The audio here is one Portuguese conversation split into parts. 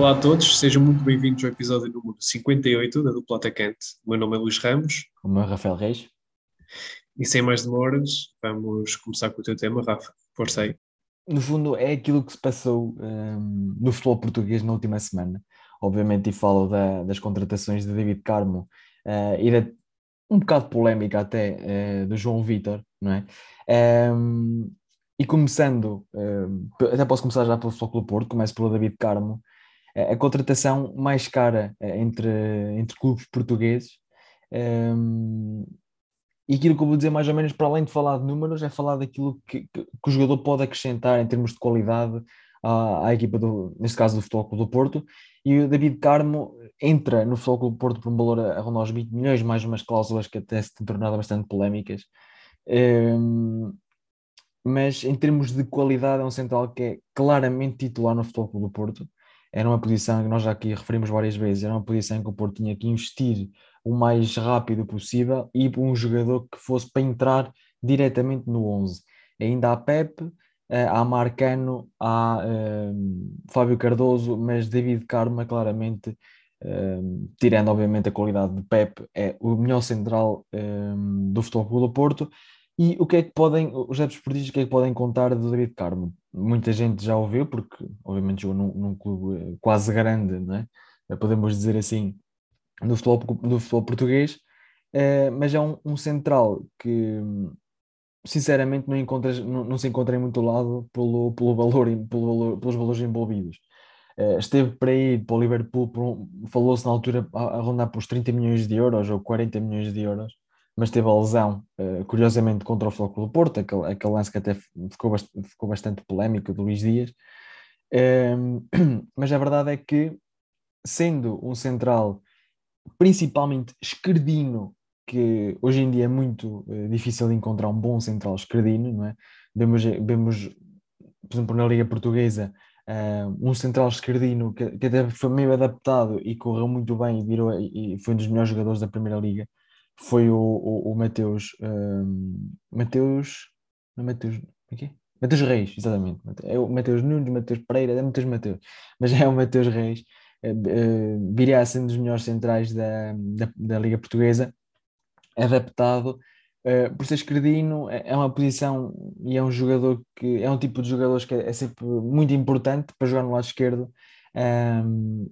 Olá a todos, sejam muito bem-vindos ao episódio número 58 da Dupla Atacante. O meu nome é Luís Ramos. O meu é Rafael Reis. E sem mais demoras, vamos começar com o teu tema, Rafa. Força aí. No fundo, é aquilo que se passou um, no futebol português na última semana. Obviamente, e falo da, das contratações de David Carmo uh, e da um bocado polémica até uh, do João Vitor, não é? Um, e começando, uh, até posso começar já pelo Futebol Porto, começo pelo David Carmo, a contratação mais cara entre, entre clubes portugueses. Um, e aquilo que eu vou dizer mais ou menos, para além de falar de números, é falar daquilo que, que, que o jogador pode acrescentar em termos de qualidade à, à, equipa, do, neste caso do Futebol Clube do Porto. E o David Carmo entra no Futebol Clube do Porto por um valor a, rondar os 20 milhões, mais umas cláusulas que até se têm tornado bastante polémicas. Um, mas em termos de qualidade, é um central que é claramente titular no Futebol Clube do Porto. Era uma posição que nós já aqui referimos várias vezes, era uma posição em que o Porto tinha que investir o mais rápido possível e um jogador que fosse para entrar diretamente no 11. Ainda há Pepe, eh, há Marcano, há um, eh, Fábio Cardoso, mas David Carma claramente, um, eh, tirando obviamente a qualidade de Pepe, é o melhor central um, do Futebol do Porto. E o que é que podem, os adeptos portistas, o que é que podem contar do David Carmo? Muita gente já ouviu, porque obviamente jogou num, num clube quase grande, não é? podemos dizer assim, do futebol, do futebol português, uh, mas é um, um, central que sinceramente não, encontras, não, não, se encontra em muito lado pelo, pelo valor, pelo valor, pelos valores envolvidos. Esteve para ir para o Liverpool, um, falou-se na altura a, a, rondar por os 30 milhões de euros ou 40 milhões de euros, mas teve a lesão, uh, curiosamente, contra o Flóculo do Porto, aquele, aquele lance que até ficou, bast ficou bastante polémico do Luís Dias. mas a verdade é que, sendo um central principalmente esquerdino, que hoje em dia é muito uh, difícil de encontrar um bom central esquerdino, não é? Vemos, vemos por exemplo, na Liga Portuguesa, uh, um central esquerdino que, que, até foi meio adaptado e correu muito bem e, virou, e foi um dos melhores jogadores da Primeira Liga, foi o, o, o Mateus, um, Mateus, não é Mateus, aqui? É é? Mateus Reis, exatamente, é o Mateus Nunes, Mateus Pereira, é Mateus Mateus, mas é o Mateus Reis, uh, viria a ser um dos melhores centrais da, da, da Liga Portuguesa, adaptado uh, por ser esquerdino, é, é uma posição e é um jogador que é um tipo de jogadores que é, é sempre muito importante para jogar no lado esquerdo. Um,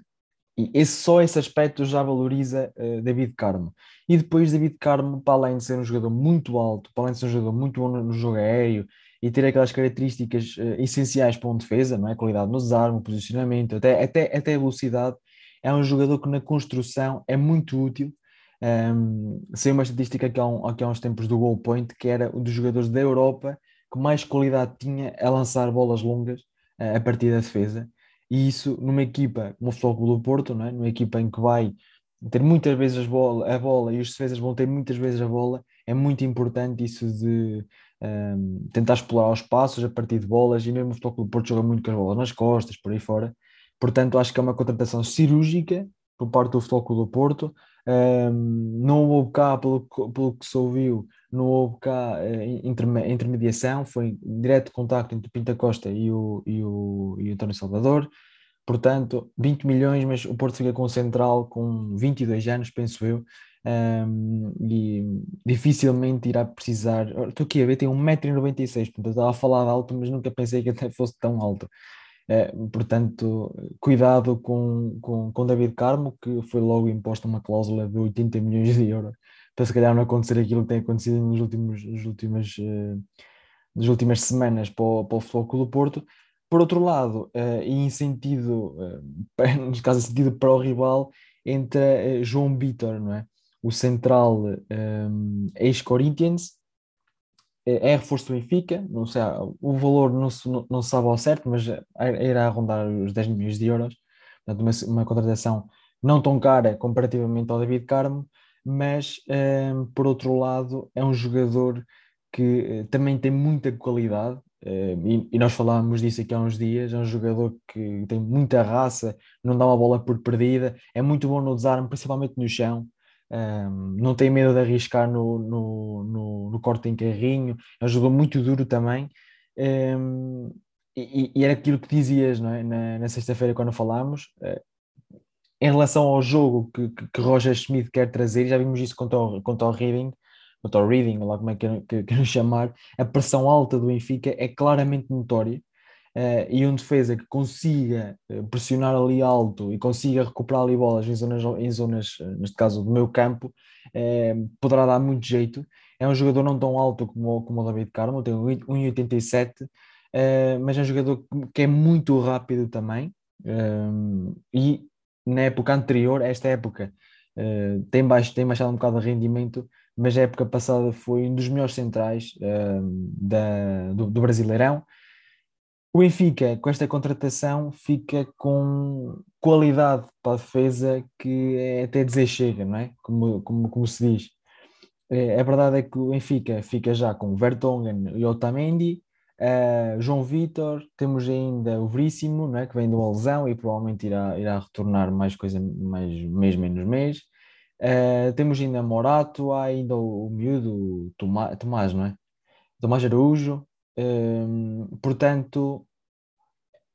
e esse, só esse aspecto já valoriza uh, David Carmo. E depois David Carmo, para além de ser um jogador muito alto, para além de ser um jogador muito bom no, jogo aéreo e ter aquelas características uh, essenciais para uma defesa, não é? Qualidade no desarme, posicionamento, até, até, até velocidade. É um jogador que na construção é muito útil. Um, uma estatística que há, um, há uns tempos do Goal Point, que era um dos jogadores da Europa que mais qualidade tinha a lançar bolas longas uh, a partir da defesa. E isso numa equipa como o Futebol do Porto, não é? numa equipa em que vai ter muitas vezes bola, a bola e os defesas vão ter muitas vezes a bola, é muito importante isso de um, tentar explorar os passos a partir de bolas, e mesmo o Futebol do Porto joga muito com as bolas nas costas, por aí fora. Portanto, acho que é uma contratação cirúrgica por parte do Futebol do Porto. Um, não houve cá, pelo, pelo que se ouviu, não houve cá uh, intermediação, foi direto contacto entre Pinta Costa e o, e o, e o António Salvador. Portanto, 20 milhões, mas o Porto fica com o Central com 22 anos, penso eu, um, e dificilmente irá precisar. Estou aqui a ver, tem 1,96m, portanto, eu estava a falar alto, mas nunca pensei que até fosse tão alto. Uh, portanto, cuidado com, com, com David Carmo, que foi logo imposta uma cláusula de 80 milhões de euros, para se calhar não acontecer aquilo que tem acontecido nos últimos, nos últimas, uh, nas últimas semanas para o, para o Futebol do Porto. Por outro lado, uh, e em sentido, neste caso, em sentido para o rival, entra João Vitor, não é? O central um, ex-Corinthians, é reforço do Benfica, não sei, o valor não se, não, não se sabe ao certo, mas irá arrondar os 10 milhões de euros, portanto, uma, uma contratação não tão cara comparativamente ao David Carmo, mas um, por outro lado é um jogador que também tem muita qualidade, e, e, nós falámos disso aqui há uns dias. É um jogador que tem muita raça, não dá uma bola por perdida, é muito bom no desarme, principalmente no chão. Um, não tem medo de arriscar no, no, no, no corte em carrinho, jogador muito duro também. Um, e, e, era aquilo que dizias é? na, na sexta-feira quando falámos, uh, em relação ao jogo que, que, que, Roger Smith quer trazer, já vimos isso contra o, contra o Reading, contra o Reading, lá como é que chamar, a pressão alta do Benfica é claramente notória. Uh, e um defesa que consiga pressionar ali alto e consiga recuperar ali bolas em zonas, em zonas neste caso do meu campo, uh, poderá dar muito jeito. É um jogador não tão alto como, como o David Carmo, tem 1,87, uh, mas é um jogador que é muito rápido também. e na época anterior, esta época, tem, baixo, tem baixado um bocado de rendimento, mas a época passada foi um dos melhores centrais da, do, do, Brasileirão. O Benfica, com esta contratação, fica com qualidade para a defesa que é até dizer chega, não é? Como, como, como se diz. É, a verdade é que o Benfica fica já com Vertonghen e Otamendi, Uh, João Vitor, temos ainda o Veríssimo, né, que vem de uma lesão e provavelmente irá, irá retornar mais coisa, mais mês, menos mês. Uh, temos ainda Morato, há ainda o, o miúdo Tomás, não é? Tomás Araújo. Uh, portanto,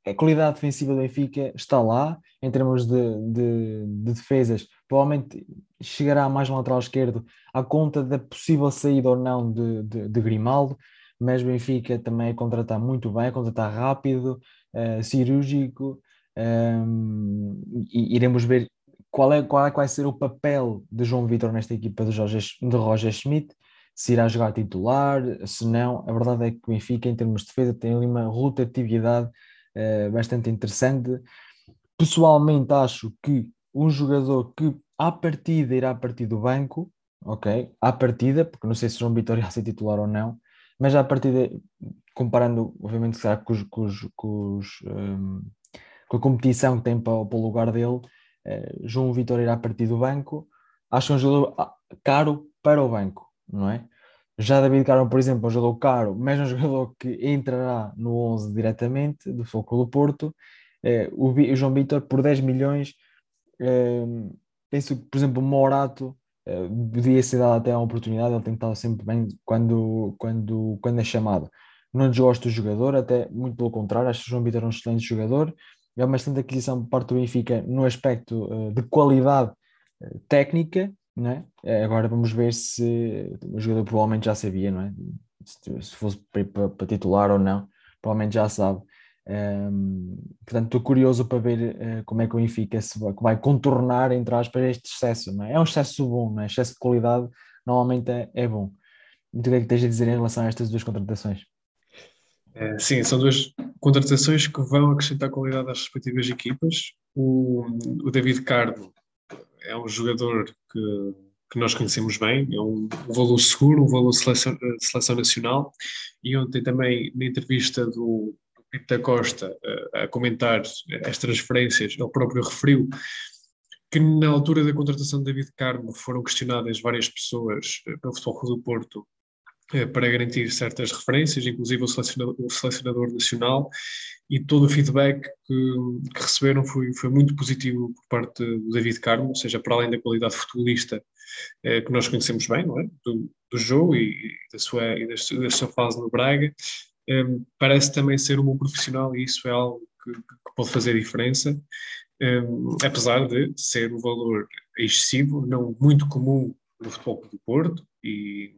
a qualidade defensiva do Benfica está lá, em termos de, de, de defesas, provavelmente chegará mais no lateral esquerdo à conta da possível saída ou não de, de, de Grimaldo mas o Benfica também a contratar muito bem, a contratar rápido, uh, cirúrgico, um, ehm, e iremos ver qual é, qual é vai ser o papel de João Vitor nesta equipa de, Jorge, de Roger Schmidt, se irá jogar titular, se não, a verdade é que o Benfica em termos de defesa tem ali uma rotatividade uh, bastante interessante. Pessoalmente acho que um jogador que à partida irá partir do banco, ok, à partida, porque não sei se João Vitor irá ser titular ou não, mas a partir de, comparando, obviamente, com, os, com, os, com, os, um, com, a competição que tem para, para o lugar dele, uh, João Vitor irá partir do banco. Acho um jogador ah, caro para o banco, não é? Já David Carmo, por exemplo, é um jogador caro, mas é um jogador que entrará no 11 diretamente do Foco do Porto. Uh, o, João Vitor, por 10 milhões, uh, penso que, por exemplo, o Morato uh, podia ser dado até a oportunidade, ele tem estado sempre bem quando, quando, quando é chamado. Não desgosto do jogador, até muito pelo contrário, acho que o João Vitor é um excelente jogador. É uma excelente aquisição por parte do Benfica no aspecto uh, de qualidade técnica, não é? agora vamos ver se o jogador provavelmente já sabia, não é? Se, se fosse para, titular ou não, provavelmente já sabe. Um, portanto, estou curioso para ver uh, como é que o Benfica se vai, vai contornar, entre aspas, este excesso. Não é? é um excesso bom, não é? excesso de qualidade normalmente é, é bom. Tu o que é que tens a dizer em relação a estas duas contratações? É, sim, são duas contratações que vão acrescentar qualidade às respectivas equipas. O, o David Cardo é um jogador que, que nós conhecemos bem, é um, valor seguro, um valor de seleção, seleção nacional. E ontem também, na entrevista do, Pinto da Costa a comentar as transferências, ele próprio referiu que na altura da contratação de David Carmo foram questionadas várias pessoas eh, pelo Futebol Clube do Porto eh, para garantir certas referências, inclusive o selecionador, o selecionador nacional, e todo o feedback que, que, receberam foi, foi muito positivo por parte do David Carmo, ou seja, para além da qualidade futebolista eh, que nós conhecemos bem, não é? do, do jogo e, da sua, e da, da sua fase no Braga, um, parece também ser um bom profissional e isso é algo que, que pode fazer diferença, apesar de ser um valor excessivo, não muito comum no futebol do Porto, e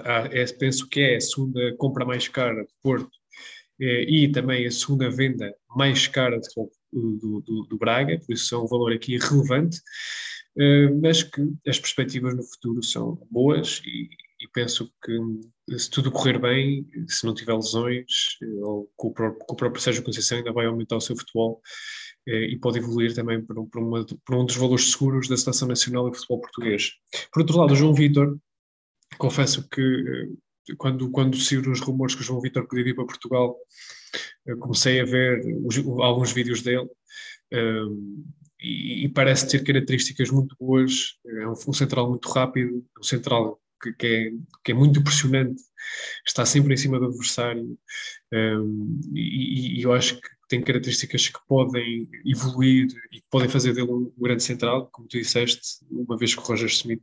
é, penso que é a segunda compra mais cara do Porto é, e também a segunda venda mais cara do, do, do, do Braga, por isso é um valor aqui relevante, uh, mas que as perspectivas no futuro são boas e, e penso que se tudo correr bem, se não tiver lesões, eh, ou com o próprio, com o próprio Sérgio Conceição ainda vai aumentar o seu futebol eh, e pode evoluir também para para, uma, para um dos valores seguros da Seleção Nacional de Futebol Português. Por outro lado, o João Vitor, confesso que eh, quando, quando saíram os rumores que o João Vitor podia vir para Portugal, comecei a ver os, alguns vídeos dele um, e, e, parece ter características muito boas. É um, um central muito rápido, um central que, que, é, que é muito impressionante, está sempre em cima do adversário um, e, e, eu acho que tem características que podem evoluir e que podem fazer dele um, grande central, como tu disseste, uma vez que o Roger Smith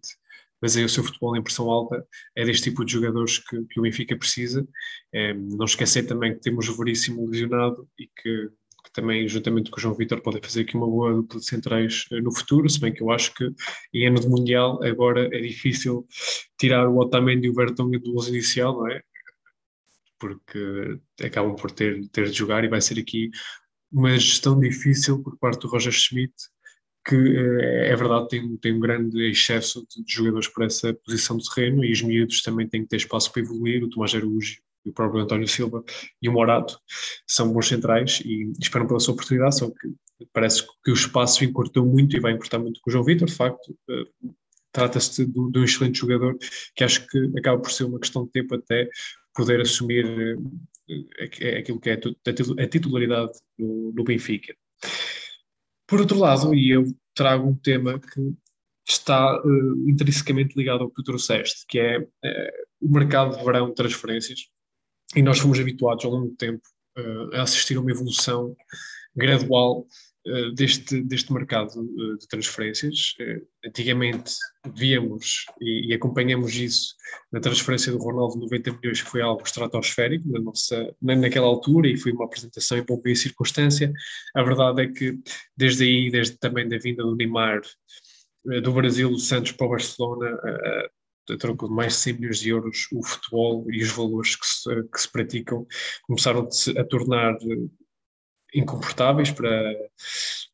mas aí o seu futebol em pressão alta é deste tipo de jogadores que, que o Benfica precisa. É, não esquecer também que temos o Veríssimo lesionado e que, que, também, juntamente com o João Vitor, podem fazer aqui uma boa dupla de centrais eh, no futuro, se bem que eu acho que em ano de Mundial agora é difícil tirar o Otamendi e o Vertonghen do 11 inicial, não é? Porque acabam por ter, ter de jogar e vai ser aqui uma gestão difícil por parte do Roger Schmidt que eh, é verdade tem, tem um grande excesso de jogadores para essa posição de terreno e os miúdos também têm que ter espaço para evoluir, o Tomás Araújo o próprio António Silva e o Morato são bons centrais e esperam pela sua oportunidade, só que parece que o espaço encurtou muito e vai encurtar muito com o João Vitor, de facto eh, trata-se de, de, um excelente jogador que acho que acaba por ser uma questão de tempo até poder assumir eh, aquilo que é a titularidade do Benfica. Por outro lado, e eu trago um tema que está uh, intrinsecamente ligado ao que tu trouxeste, que é uh, o mercado de verão de transferências. E nós fomos habituados ao longo do tempo uh, a assistir a uma evolução gradual deste, deste mercado eh, de transferências. Uh, antigamente víamos e, e, acompanhamos isso na transferência do Ronaldo 90 milhões, que foi algo estratosférico na nossa, naquela altura e foi uma apresentação em pouca circunstância. A verdade é que desde aí, desde também da vinda do Neymar do Brasil, do Santos para o Barcelona, a troco de mais de 100 milhões de euros, o futebol e os valores que se, que se praticam começaram a tornar incomportáveis para,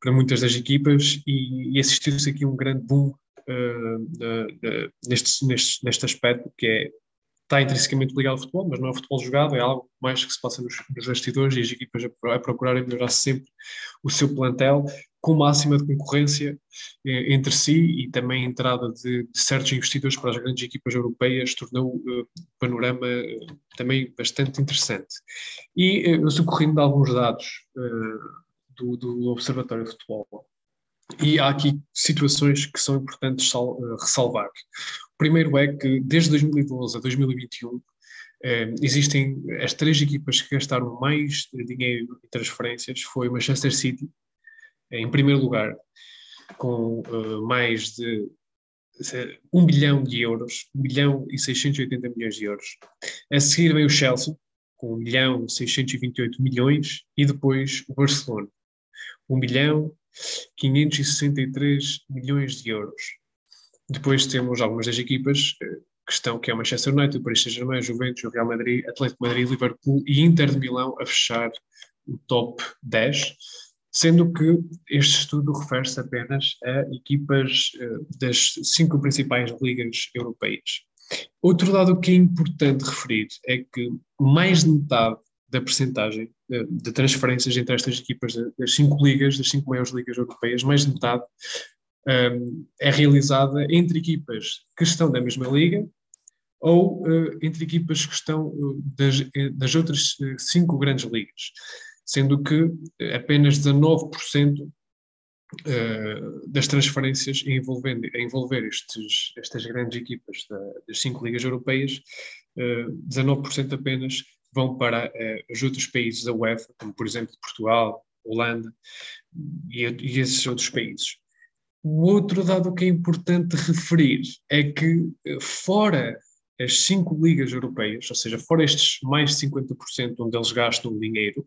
para muitas das equipas e, e assistiu-se aqui um grande boom uh, uh, uh, neste, neste, neste aspecto que é está intrinsecamente ligado ao futebol, mas não é futebol jogado, é algo mais que se passa nos, nos bastidores e as equipas a, a procurarem melhorar sempre o seu plantel com máxima de concorrência eh, entre si e também a entrada de, de, certos investidores para as grandes equipas europeias tornou uh, o panorama uh, também bastante interessante. E uh, socorrendo de alguns dados do, do, Observatório de Futebol, e há aqui situações que são importantes sal, ressalvar. O primeiro é que desde 2012 a 2021 existem as três equipas que gastaram mais dinheiro em transferências, foi Manchester City, em primeiro lugar, com mais de 1 bilhão de euros, 1 bilhão e 680 milhões de euros. A seguir vem o Chelsea, com 1 bilhão e 628 milhões, e depois o Barcelona, 1 bilhão 563 milhões de euros. Depois temos algumas das equipas eh, que estão, que é o Manchester United, o Paris Saint-Germain, Juventus, o Real Madrid, Atlético Madrid, Liverpool e Inter de Milão a fechar o top 10 sendo que este estudo refere-se apenas a equipas uh, das cinco principais ligas europeias. Outro dado que é importante referir é que mais de metade da percentagem uh, de transferências entre estas equipas das cinco ligas, das cinco maiores ligas europeias, mais de metade um, ehm, é realizada entre equipas que estão da mesma liga ou uh, entre equipas que estão das, das outras cinco grandes ligas. Sendo que apenas 19% eh, das transferências a envolver, estes, estas grandes equipas da, das cinco ligas europeias, 19% eh, apenas vão para eh, os outros países da UEFA, como por exemplo Portugal, Holanda e, e esses outros países. O outro dado que é importante referir é que, fora as cinco ligas europeias, ou seja, fora estes mais de 50% onde eles gastam dinheiro,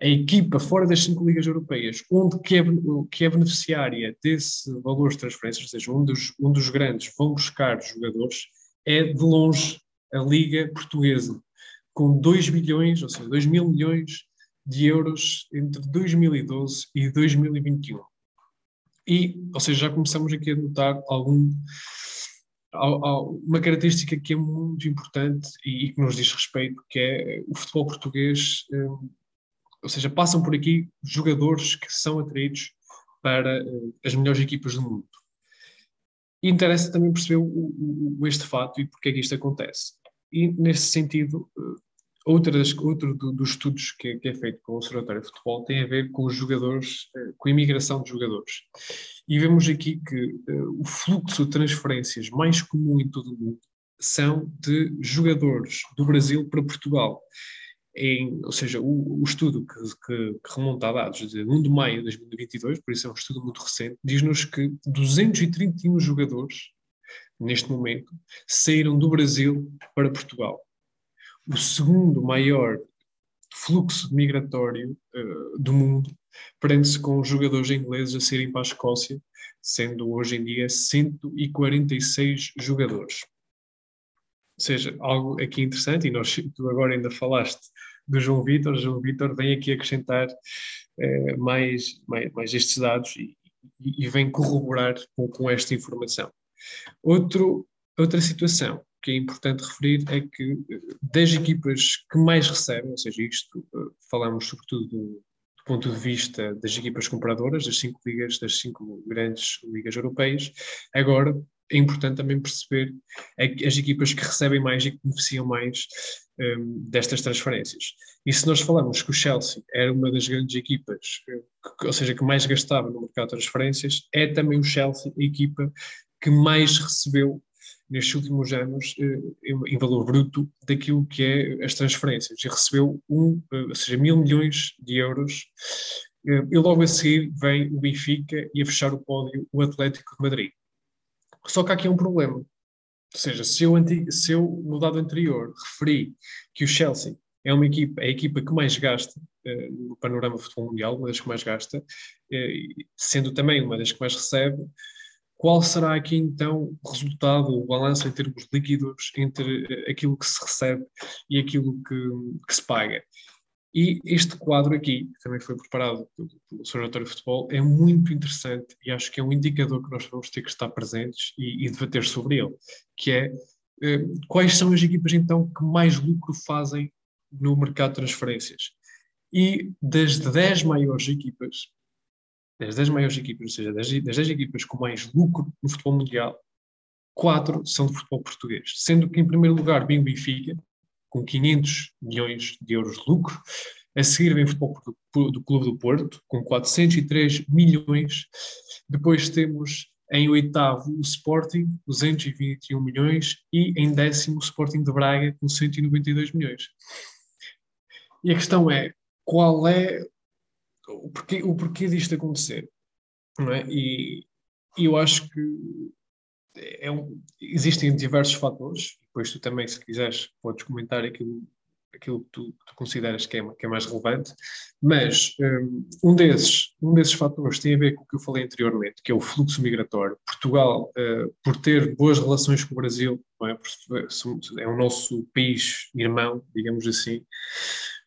a equipa fora das cinco ligas europeias, onde que é, que é beneficiária desse valor de transferências, ou seja, onde os, onde os grandes vão buscar jogadores, é de longe a Liga Portuguesa, com 2 bilhões, ou seja, 2 mil milhões de euros entre 2012 e 2021. E, ou seja, já começamos aqui a notar algum uma característica que é muito importante e, que nos diz respeito, que é o futebol português, hum, ou seja, passam por aqui jogadores que são atraídos para hum, as melhores equipas do mundo. E interessa também perceber este fato e porque é que isto acontece. E, nesse sentido, hum, outra das, outro do, dos estudos que que é, feito com o Observatório de Futebol tem a ver com os jogadores, com a imigração de jogadores. E vemos aqui que uh, o fluxo de transferências mais comum em todo o mundo são de jogadores do Brasil para Portugal. Em, ou seja, o, o estudo que, que, que, remonta a dados de 1 de maio de 2022, por isso é um estudo muito recente, diz-nos que 231 jogadores neste momento, saíram do Brasil para Portugal. O segundo maior fluxo migratório uh, do mundo prende-se com os jogadores ingleses a saírem para a Escócia, sendo hoje em dia 146 jogadores. Ou seja, algo aqui interessante, e nós, tu agora ainda falaste do João Vitor, João Vitor vem aqui acrescentar uh, mais, mais, mais, estes dados e, e, vem corroborar com, com esta informação. Outro, outra situação que é importante referir é que eh, das equipas que mais recebem, ou seja, isto uh, falamos sobretudo do, do, ponto de vista das equipas compradoras, das cinco ligas, das cinco grandes ligas europeias, agora é importante também perceber as equipas que recebem mais e que beneficiam mais um, destas transferências. E se nós falamos que o Chelsea era uma das grandes equipas, eh, que, ou seja, que mais gastava no mercado de transferências, é também o Chelsea a equipa que mais recebeu nestes últimos anos eh, em valor bruto daquilo que é as transferências. E recebeu um, eh, ou seja, mil milhões de euros. E logo a seguir vem o Benfica e a fechar o pódio o Atlético de Madrid. Só que há aqui um problema. Ou seja, se eu, se eu no dado anterior referi que o Chelsea é uma equipa, é a equipa que mais gasta uh, no panorama futebol mundial, uma das que mais gasta, uh, sendo também uma das que mais recebe, qual será aqui então o resultado, o balanço em termos líquidos entre uh, aquilo que se recebe e aquilo que, que se paga? E este quadro aqui, que também foi preparado pelo, pelo Observatório de Futebol, é muito interessante e acho que é um indicador que nós vamos ter que estar presentes e, e debater sobre ele, que é eh, quais são as equipas então que mais lucro fazem no mercado de transferências. E das 10 maiores equipas, das 10 maiores equipas, ou seja, das, das 10 equipas com mais lucro no futebol mundial, quatro são de futebol português, sendo que em primeiro lugar vem o Benfica, com 500 milhões de euros de lucro. A seguir vem o futebol do Clube do Porto, com 403 milhões. Depois temos em oitavo o Sporting, 221 milhões. E em décimo o Sporting de Braga, com 192 milhões. E a questão é, qual é o porquê, o porquê disto acontecer? Não é? E, eu acho que é um, existem diversos fatores, depois tu também, se quiseres, podes comentar aquilo, aquilo que tu, tu consideras que é, que é, mais relevante, mas um, um, desses, um desses fatores tem a ver com o que eu falei anteriormente, que é o fluxo migratório. Portugal, uh, por ter boas relações com o Brasil, é? é o nosso país irmão, digamos assim,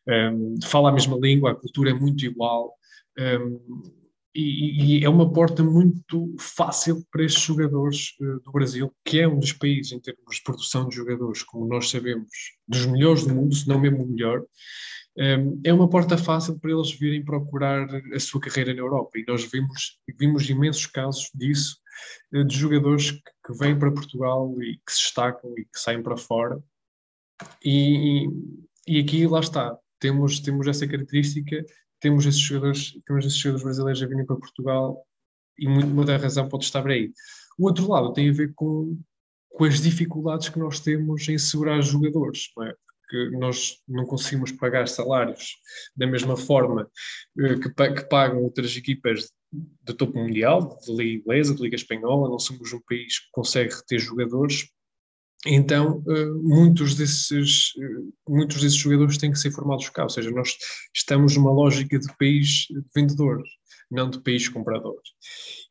um, fala a mesma língua, a cultura é muito igual, um, e, e, é uma porta muito fácil para estes jogadores uh, do Brasil, que é um dos países em termos de produção de jogadores, como nós sabemos, dos melhores do mundo, se não mesmo o melhor. Um, ehm, é uma porta fácil para eles virem procurar a sua carreira na Europa e nós vimos, vimos imensos casos disso, uh, de jogadores que, que, vêm para Portugal e que se destacam e que saem para fora. E, e aqui, lá está, temos, temos essa característica temos esses jogadores, temos esses jogadores brasileiros a virem para Portugal e muito, da razão pode estar aí. O outro lado tem a ver com, com as dificuldades que nós temos em segurar jogadores, não é? Porque nós não conseguimos pagar salários da mesma forma eh, que, que pagam outras equipas de topo mundial, de Liga Inglesa, de Liga Espanhola, não somos um país que consegue reter jogadores então, eh, muitos desses, eh, muitos desses jogadores têm que ser formados cá, ou seja, nós estamos numa lógica de país vendedor, não de país comprador.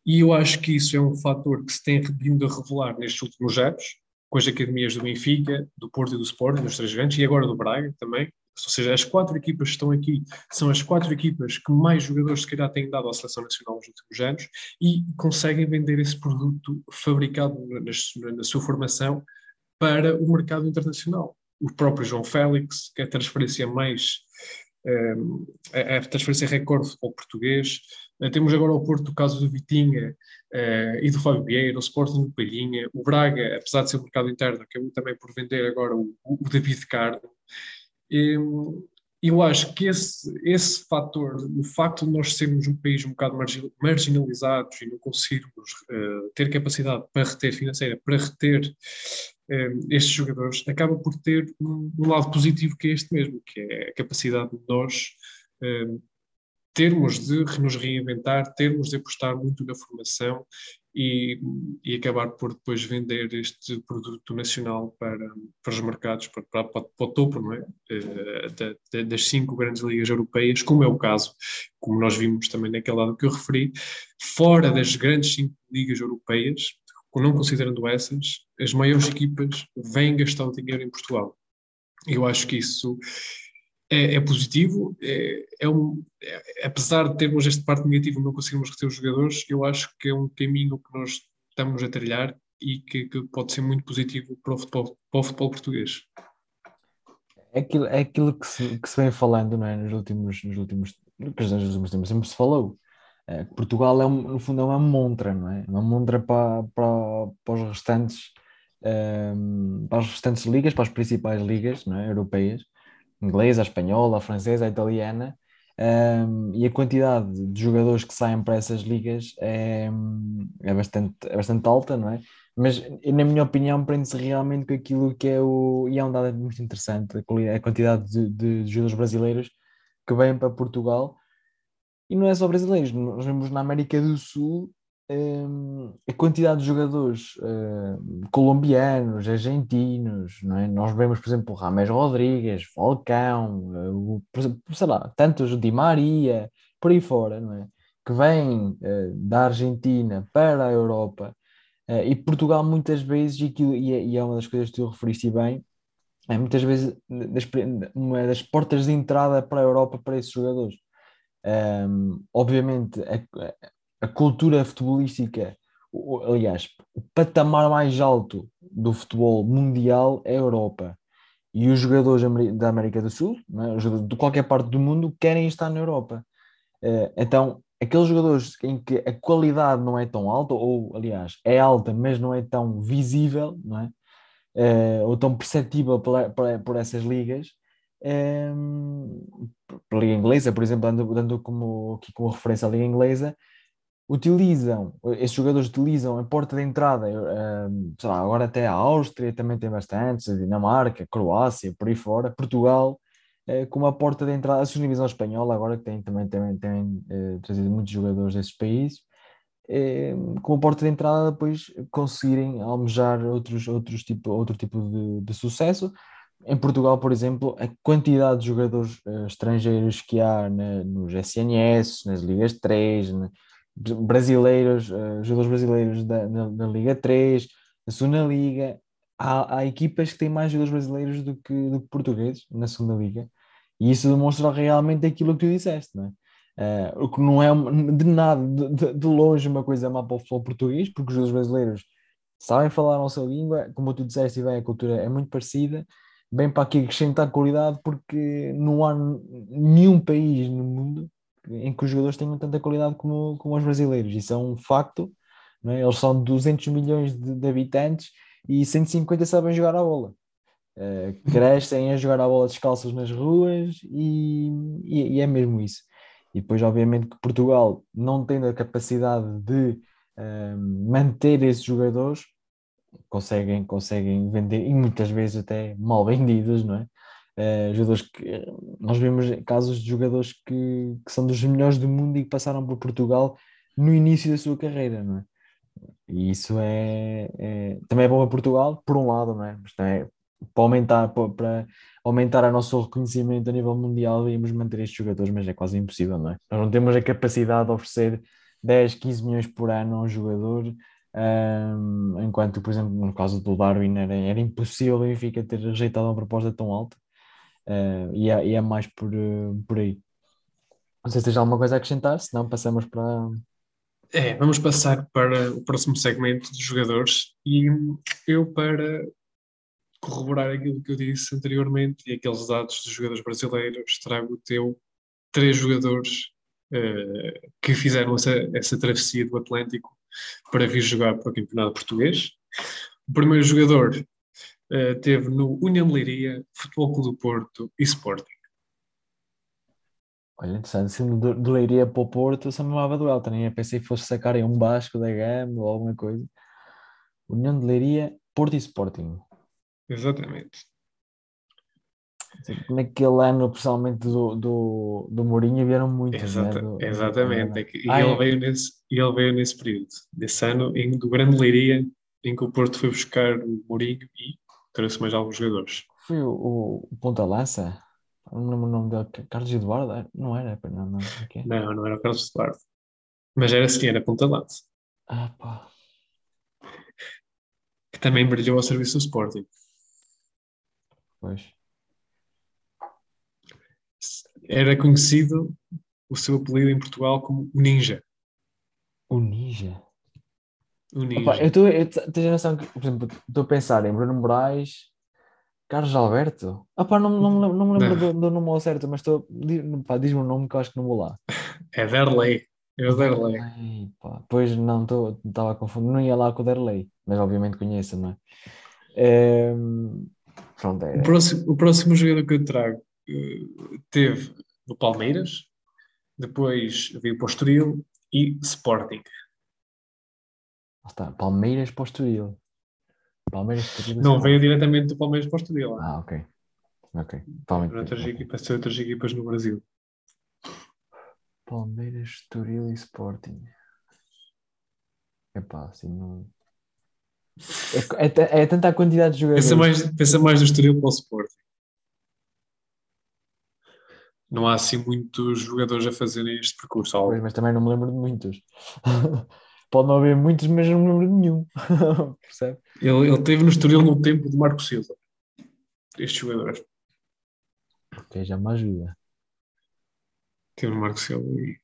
E eu acho que isso é um fator que se tem vindo a revelar nestes últimos anos, com as academias do Benfica, do Porto e do Sporting, dos três grandes, e agora do Braga também. Ou seja, as quatro equipas que estão aqui são as quatro equipas que mais jogadores se calhar têm dado à Seleção Nacional nos últimos anos e conseguem vender esse produto fabricado na, na sua formação para o mercado internacional. O próprio João Félix, que é a transferência mais. Um, ehm, a, transferência recorde ao português. Uh, temos agora o Porto o caso do Vitinha uh, e do Fábio Vieira, o Sporting do Palhinha, o Braga, apesar de ser um mercado interno, acabou também por vender agora o, o David Cardo. Um, eu acho que esse, esse fator, o facto de nós sermos um país um bocado marginalizado e não conseguirmos uh, ter capacidade para reter financeira, para reter estes jogadores, acaba por ter um, um, lado positivo que é este mesmo, que é a capacidade de nós uh, termos de nos reinventar, termos de apostar muito na formação e, e acabar por depois vender este produto nacional para, para os mercados, para, para, para o topo, não é? Da, da, das cinco grandes ligas europeias, como é o caso, como nós vimos também naquele lado que eu referi, fora das grandes cinco ligas europeias, não considerando essas, as maiores equipas vêm gastar o dinheiro em Portugal. Eu acho que isso é, é positivo, é, é um, é, apesar de termos esta parte negativa, não conseguimos reter os jogadores, eu acho que é um caminho que nós estamos a trilhar e que, que pode ser muito positivo para o futebol, para o futebol português. É aquilo, é aquilo que, se, que se vem falando não é? nos últimos, nos últimos, nos últimos tempos, sempre se falou. É, Portugal é, no fundo, é uma montra, não é? Uma montra para, para, para os restantes um, para as restantes ligas, para as principais ligas é? europeias, inglesa, espanhola, francesa, italiana, um, e a quantidade de jogadores que saem para essas ligas é, é, bastante, é bastante alta, não é? Mas, na minha opinião, prende-se realmente com aquilo que é o. E é um dado muito interessante, a quantidade de, de, de jogadores brasileiros que vêm para Portugal. E não é só brasileiros, nós vemos na América do Sul a quantidade de jogadores uh, colombianos, argentinos, não é? nós vemos, por exemplo, Rames Rodrigues, Falcão, uh, sei lá, tantos Di Maria, por aí fora, não é? que vêm uh, da Argentina para a Europa e Portugal muitas vezes, e, aquilo, e, é, e é uma das coisas que tu referiste bem, é muitas vezes das, uma das portas de entrada para a Europa para esses jogadores. Um, obviamente, a, a cultura futebolística, aliás, o patamar mais alto do futebol mundial é a Europa. E os jogadores da América do Sul, é? de qualquer parte do mundo, querem estar na Europa. Eh, então, aqueles jogadores em que a qualidade não é tão alta, ou aliás, é alta, mas não é tão visível, não é? Eh, ou tão perceptível por, por, por essas ligas, um, Liga Inglesa, por exemplo, dando, dando como, aqui como referência a Liga Inglesa, utilizam, esses jogadores utilizam a porta de entrada, um, lá, agora até a Áustria também tem bastantes, a Dinamarca, Croácia, por aí fora, Portugal, uh, como a porta de entrada, a segunda divisão espanhola agora que tem, também tem, tem uh, trazido muitos jogadores desses países, uh, com a porta de entrada depois conseguirem almejar outros, outros tipo, outro tipo de, de sucesso, em Portugal, por exemplo, a quantidade de jogadores uh, estrangeiros que há na, nos SNS, nas Ligas 3, na, brasileiros, uh, jogadores brasileiros da, na, na, Liga 3, na segunda Liga. Há, há, equipas que têm mais jogadores brasileiros do que, do que portugueses na segunda Liga. E isso demonstra realmente aquilo que tu disseste, não é? Uh, o que não é de nada, de, de, longe, uma coisa má para o futebol português, porque os jogadores brasileiros sabem falar a nossa língua, como tu disseste, bem, a cultura é muito parecida, bem para aqui acrescentar qualidade, porque não há nenhum país no mundo em que os jogadores tenham tanta qualidade como, como os brasileiros. Isso é um facto. É? Eles são 200 milhões de, de, habitantes e 150 sabem jogar a bola. Uh, crescem a jogar a bola descalços nas ruas e, e, e, é mesmo isso. E depois, obviamente, que Portugal, não tendo a capacidade de uh, manter esses jogadores, conseguem, conseguem vender e muitas vezes até mal vendidos, não é? Uh, jogadores que nós vemos casos de jogadores que, que, são dos melhores do mundo e que passaram por Portugal no início da sua carreira, não é? E isso é, é também é bom para Portugal, por um lado, não é? Mas também para aumentar, para, para aumentar o nosso reconhecimento a nível mundial, íamos manter estes jogadores, mas é quase impossível, não é? Nós não temos a capacidade de oferecer 10, 15 milhões por ano a um jogador, um, enquanto, por exemplo, no caso do Darwin, era, era impossível o Benfica ter rejeitado uma proposta tão alta. Uh, e, é, e, é, mais por, uh, por aí. Não sei se tens alguma coisa a acrescentar, senão passamos para. É, vamos passar para o próximo segmento de jogadores e eu para corroborar aquilo que eu disse anteriormente e aqueles dados dos jogadores brasileiros, trago o teu três jogadores uh, que fizeram essa, essa travessia do Atlântico para vir jogar para o Campeonato Português. O primeiro jogador uh, teve no União de Leiria, Futebol Clube do Porto e Sporting. Olha, interessante, sendo do, do Leiria para o Porto, eu só me amava do Elton, nem pensei que fosse sacarem um Basco da Gama ou alguma coisa. União de Leiria, Porto e Sporting. Exatamente. Naquele ano, principalmente do, do, do Mourinho, vieram muitos. Exata, né? do, exatamente. do... É que, e ele, é? veio nesse, ele veio nesse período, desse ano, em, do Grande Leiria, em que o Porto foi buscar o Mourinho e trouxe mais alguns jogadores. Foi o, o, o Ponta Lança? Não me lembro o nome dele. Carlos Eduardo? Não era? Não, não, okay. não, não era o Carlos Eduardo. Mas era assim, era Ponta Lança. Ah, pá. Que também brilhou ao serviço do Sporting. Pois. Era conhecido o seu apelido em Portugal como o Ninja. O Ninja? O Ninja. Opa, eu estou tenho a noção que, por exemplo, estou a pensar em Bruno Moraes, Carlos Alberto. Opa, não, não, não, não me lembro do, do, nome ao certo, mas estou. Diz-me um nome que eu acho que não vou lá. É Derley. É o Derley. Ai, pá. Pois não, estava a confundir. Não ia lá com o Derley, mas obviamente conheço, não é? é... Pronto, é... O, próximo, o próximo jogador que eu trago teve no Palmeiras, depois veio para o Estoril e Sporting. Está, Palmeiras para o Estoril. Palmeiras Estoril. Não veio diretamente do Palmeiras para o Estoril. Ah, ok. Ok. Palmeiras. Outras equipas, outras equipas no Brasil. Palmeiras, Estoril e Sporting. Epá, assim não. É, é, é tanta a quantidade de jogadores. Pensa mais, pensa mais no Estoril para o Sporting. Não há assim muitos jogadores a fazerem este percurso. Pois, mas também não me lembro de muitos. Pode não haver muitos, mas não me lembro de nenhum. Percebe? Ele, ele teve no Estoril no tempo de Marco Silva. Este jogador. Ok, já me ajuda. Teve no Marco Silva e,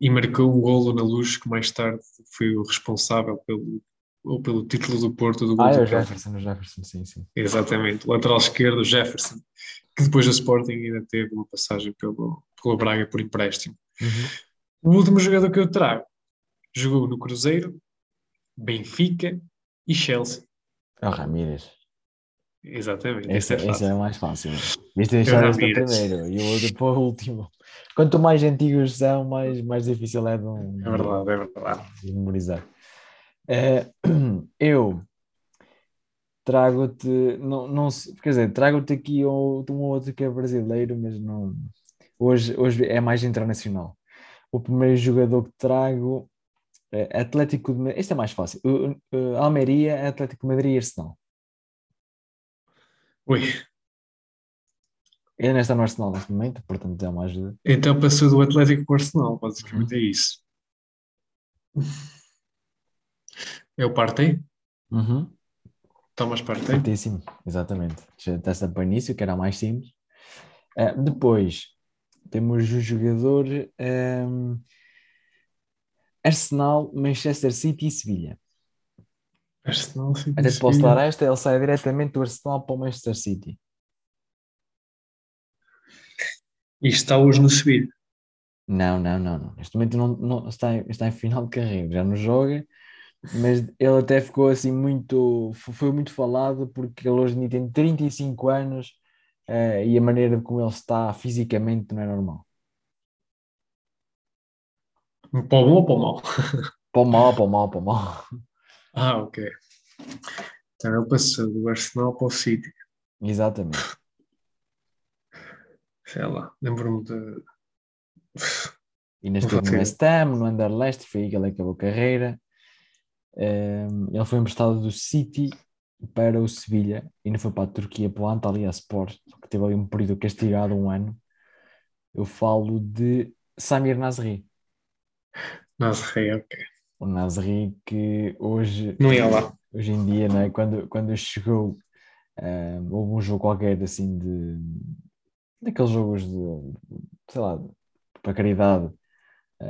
e marcou um golo na luz que mais tarde foi o responsável pelo, ou pelo título do Porto do gol Ah, é o Jefferson, o Jefferson, sim, sim. Exatamente, o lateral esquerdo, Jefferson, que depois do Sporting ainda teve uma passagem pelo, pelo Braga por empréstimo. Uhum. O último jogador que eu trago jogou no Cruzeiro, Benfica e Chelsea. É o Ramírez. Exatamente. Esse, esse é, esse é mais fácil. Viste deixar este primeiro e o outro para o último. Quanto mais antigos são, mais, mais difícil é de, um, é verdade, é verdade. de memorizar. Uh, eu trago-te, não, não, quer dizer, trago-te aqui um, um outro que é brasileiro, mas não. Hoje, hoje é mais internacional. O primeiro jogador que trago é Atlético de Este é mais fácil. Uh, uh, Almeria, Atlético de Madrid e Arsenal. Ui. Ele não está no Arsenal neste momento, portanto é uma ajuda. Então passou do Atlético para o Arsenal, basicamente uhum. é isso. É o Partey? Uhum. Thomas Partey? Certíssimo, exatamente. Testa para início, que era mais simples. Uh, depois temos o jogador um, Arsenal, Manchester City e Sevilha. Arsenal, City, Até posso dar esta, ele sai diretamente do Arsenal para o Manchester City. E está hoje no Sevilha? Não, não, não, não. Neste momento não, não, está, está em final de carreira, já não joga, mas ele até ficou assim muito, foi muito falado porque ele hoje tem 35 anos uh, e a maneira como ele está fisicamente não é normal. Para o bom ou para o mal? Para o mal, para o mal, para o mal. Ah, ok. Então ele passou do Arsenal para o City. Exatamente. Sei lá, lembro-me de. E neste no West Ham, no Anderlecht, foi aí que ele acabou a carreira. Um, ele foi emprestado do City para o Sevilha e não foi para a Turquia, para o Antalya Sport, que teve ali um período castigado, um ano. Eu falo de Samir Nasri. Nasri, ok. O Nasri que hoje... Não ia lá. Hoje em dia, né, quando, quando chegou, um, houve um jogo qualquer assim de... Daqueles jogos de, sei lá, para caridade,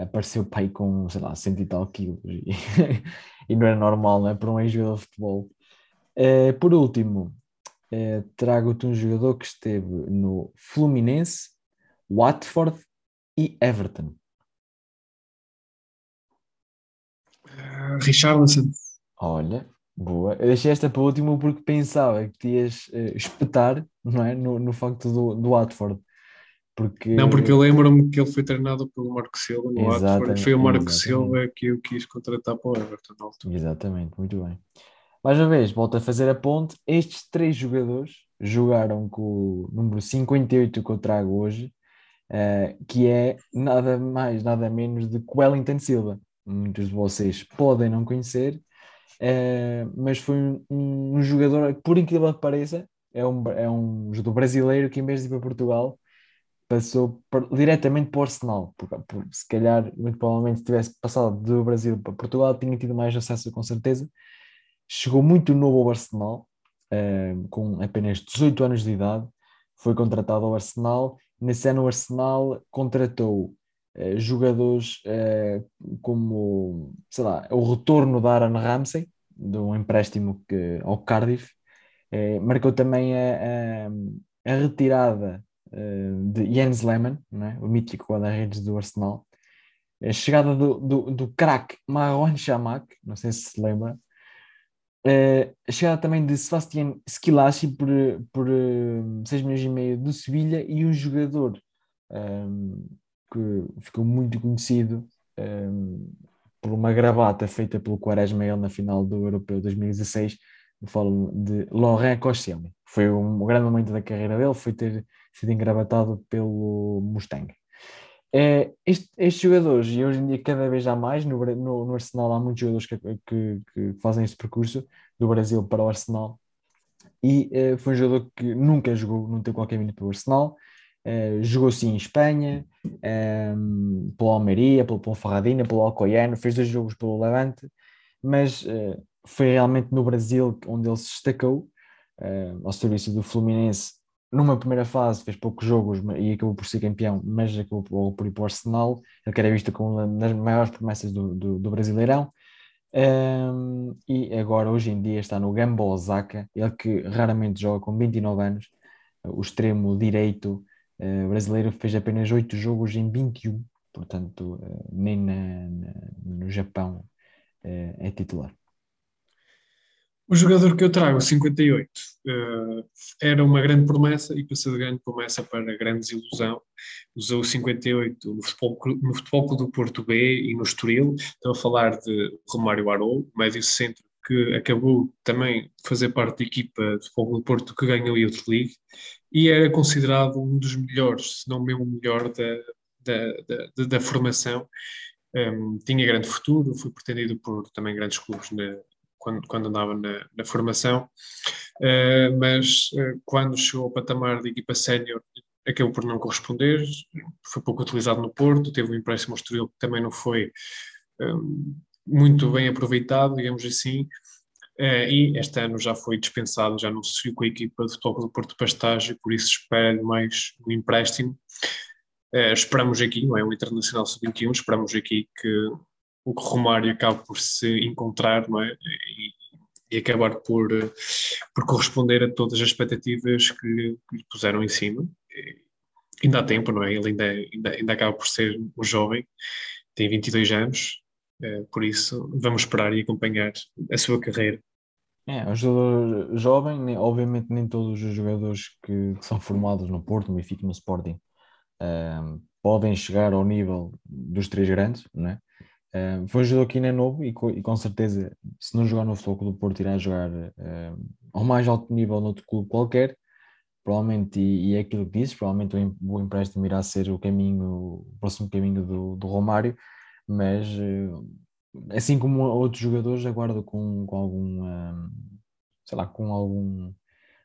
apareceu pai com, sei lá, cento e tal quilos e, e não era normal, não é? Para um ex-jogador de futebol. Uh, por último, uh, trago-te um jogador que esteve no Fluminense, Watford e Everton. Uh, Richarlison. Olha, boa. Eu deixei esta para o último porque pensava que te ias uh, espetar, não é? No, no facto do, do Watford. Porque... Não, porque eu lembro-me que ele foi treinado pelo Marco Silva no Watford. Foi o Marco. Silva que eu quis contratar para o Everton na altura. Exatamente, muito bem. Mais uma vez, volto a fazer a ponte. Estes três jogadores jogaram com o número 58 que eu trago hoje, uh, que é nada mais, nada menos de Wellington Silva. Muitos de vocês podem não conhecer, uh, mas foi um, um, jogador que, por incrível que pareça, é um, é um jogador brasileiro que, em vez de ir para Portugal, passou por, diretamente para o Arsenal. Porque, por, se calhar, muito provavelmente, se tivesse passado do Brasil para Portugal, tinha tido mais acesso, com certeza. Chegou muito novo ao Arsenal, uh, com apenas 18 anos de idade, foi contratado ao Arsenal. Nesse ano, o Arsenal contratou uh, jogadores uh, como, sei lá, o retorno da Aaron Ramsey, de um empréstimo que, ao Cardiff. marcou também a, a, a retirada de Jens Lehmann, é? o mítico guarda-redes do Arsenal. A chegada do, do, do craque Marwan Chamak, não sei se se lembra, Uh, a chegada também de Sebastián Squillaci por, por uh, 6 milhões e meio do Sevilha e um jogador um, que ficou muito conhecido um, por uma gravata feita pelo Quaresma na final do Europeu 2016 falo de Laurent Koscielny foi um grande momento da carreira dele foi ter sido engravatado pelo Mustang. É, este, estes jogadores, e hoje em dia cada vez há mais, no, no, no Arsenal há muitos jogadores que, que, que, fazem este percurso do Brasil para o Arsenal, e é, foi um jogador que nunca jogou, não teve qualquer minuto pelo Arsenal, é, jogou sim em Espanha, é, pelo Almeria, pelo Ponferradina, pelo Alcoyano, fez dois jogos pelo Levante, mas foi realmente no Brasil onde ele se destacou, ao serviço do Fluminense numa primeira fase fez poucos jogos e acabou por ser campeão, mas acabou por ir para o Arsenal, ele que era visto como uma das maiores promessas do, do, do Brasileirão. Um, e agora, hoje em dia, está no Gamba Osaka, ele que raramente joga com 29 anos, o extremo direito uh, brasileiro fez apenas 8 jogos em 21, portanto, uh, nem na, na, no Japão uh, é titular. O jogador que eu trago, 58, uh, eh, era uma grande promessa e passou de grande promessa para grande desilusão. Usou 58 no futebol, no futebol do Porto B e no Estoril. Estou a falar de Romário Arou, médio centro, que acabou também de fazer parte da equipa de futebol do Porto que ganhou a Youth League e era considerado um dos melhores, se não mesmo o melhor da, da, da, da formação. Um, tinha grande futuro, foi pretendido por também grandes clubes na, quando, quando andava na, na formação, uh, mas uh, quando chegou ao patamar de equipa sénior acabou por não corresponder, foi pouco utilizado no Porto, teve um empréstimo ao que também não foi um, eh, muito bem aproveitado, digamos assim, uh, e este ano já foi dispensado, já não se seguiu com a equipa de toque do Porto para estágio, por isso espero mais um empréstimo. Uh, esperamos aqui, não é um Internacional Sub-21, esperamos aqui que o que Romário acaba por se encontrar não é? e, e acabar por, por corresponder a todas as expectativas que, que lhe puseram em cima. Ainda há tempo, não é? Ele ainda, ainda, ainda acaba por ser um jovem, tem 22 anos, é, por isso vamos esperar e acompanhar a sua carreira. É, um jogador jovem, obviamente nem todos os jogadores que, que são formados no Porto, no Benfica no Sporting, um, ehm, podem chegar ao nível dos três grandes, não é? Uh, foi um jogador que ainda é novo e, co e, com certeza, se não jogar no Futebol do Porto, irá jogar uh, ao mais alto nível noutro clube qualquer. Provavelmente, e, e é aquilo que disse, provavelmente o, o, empréstimo irá ser o caminho, o próximo caminho do, do Romário, mas uh, assim como outros jogadores, aguardo com, com algum, sei lá, com algum,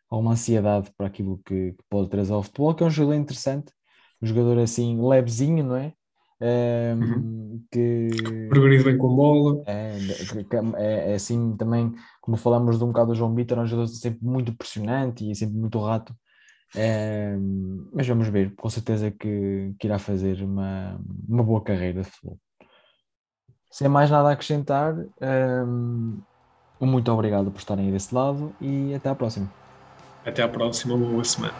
alguma ansiedade para aquilo que, que pode trazer ao futebol, que é um jogador interessante, um jogador assim levezinho, não é? Um, uhum. que progredido bem com bola. É, é, é, assim também, como falamos de um bocado do João Vitor, é um jogador sempre muito pressionante e sempre muito rato. É, mas vamos ver, com certeza que, que irá fazer uma, uma boa carreira de futebol. Sem mais nada a acrescentar, um, muito obrigado por estarem aí desse lado e até à próxima. Até à próxima, boa semana.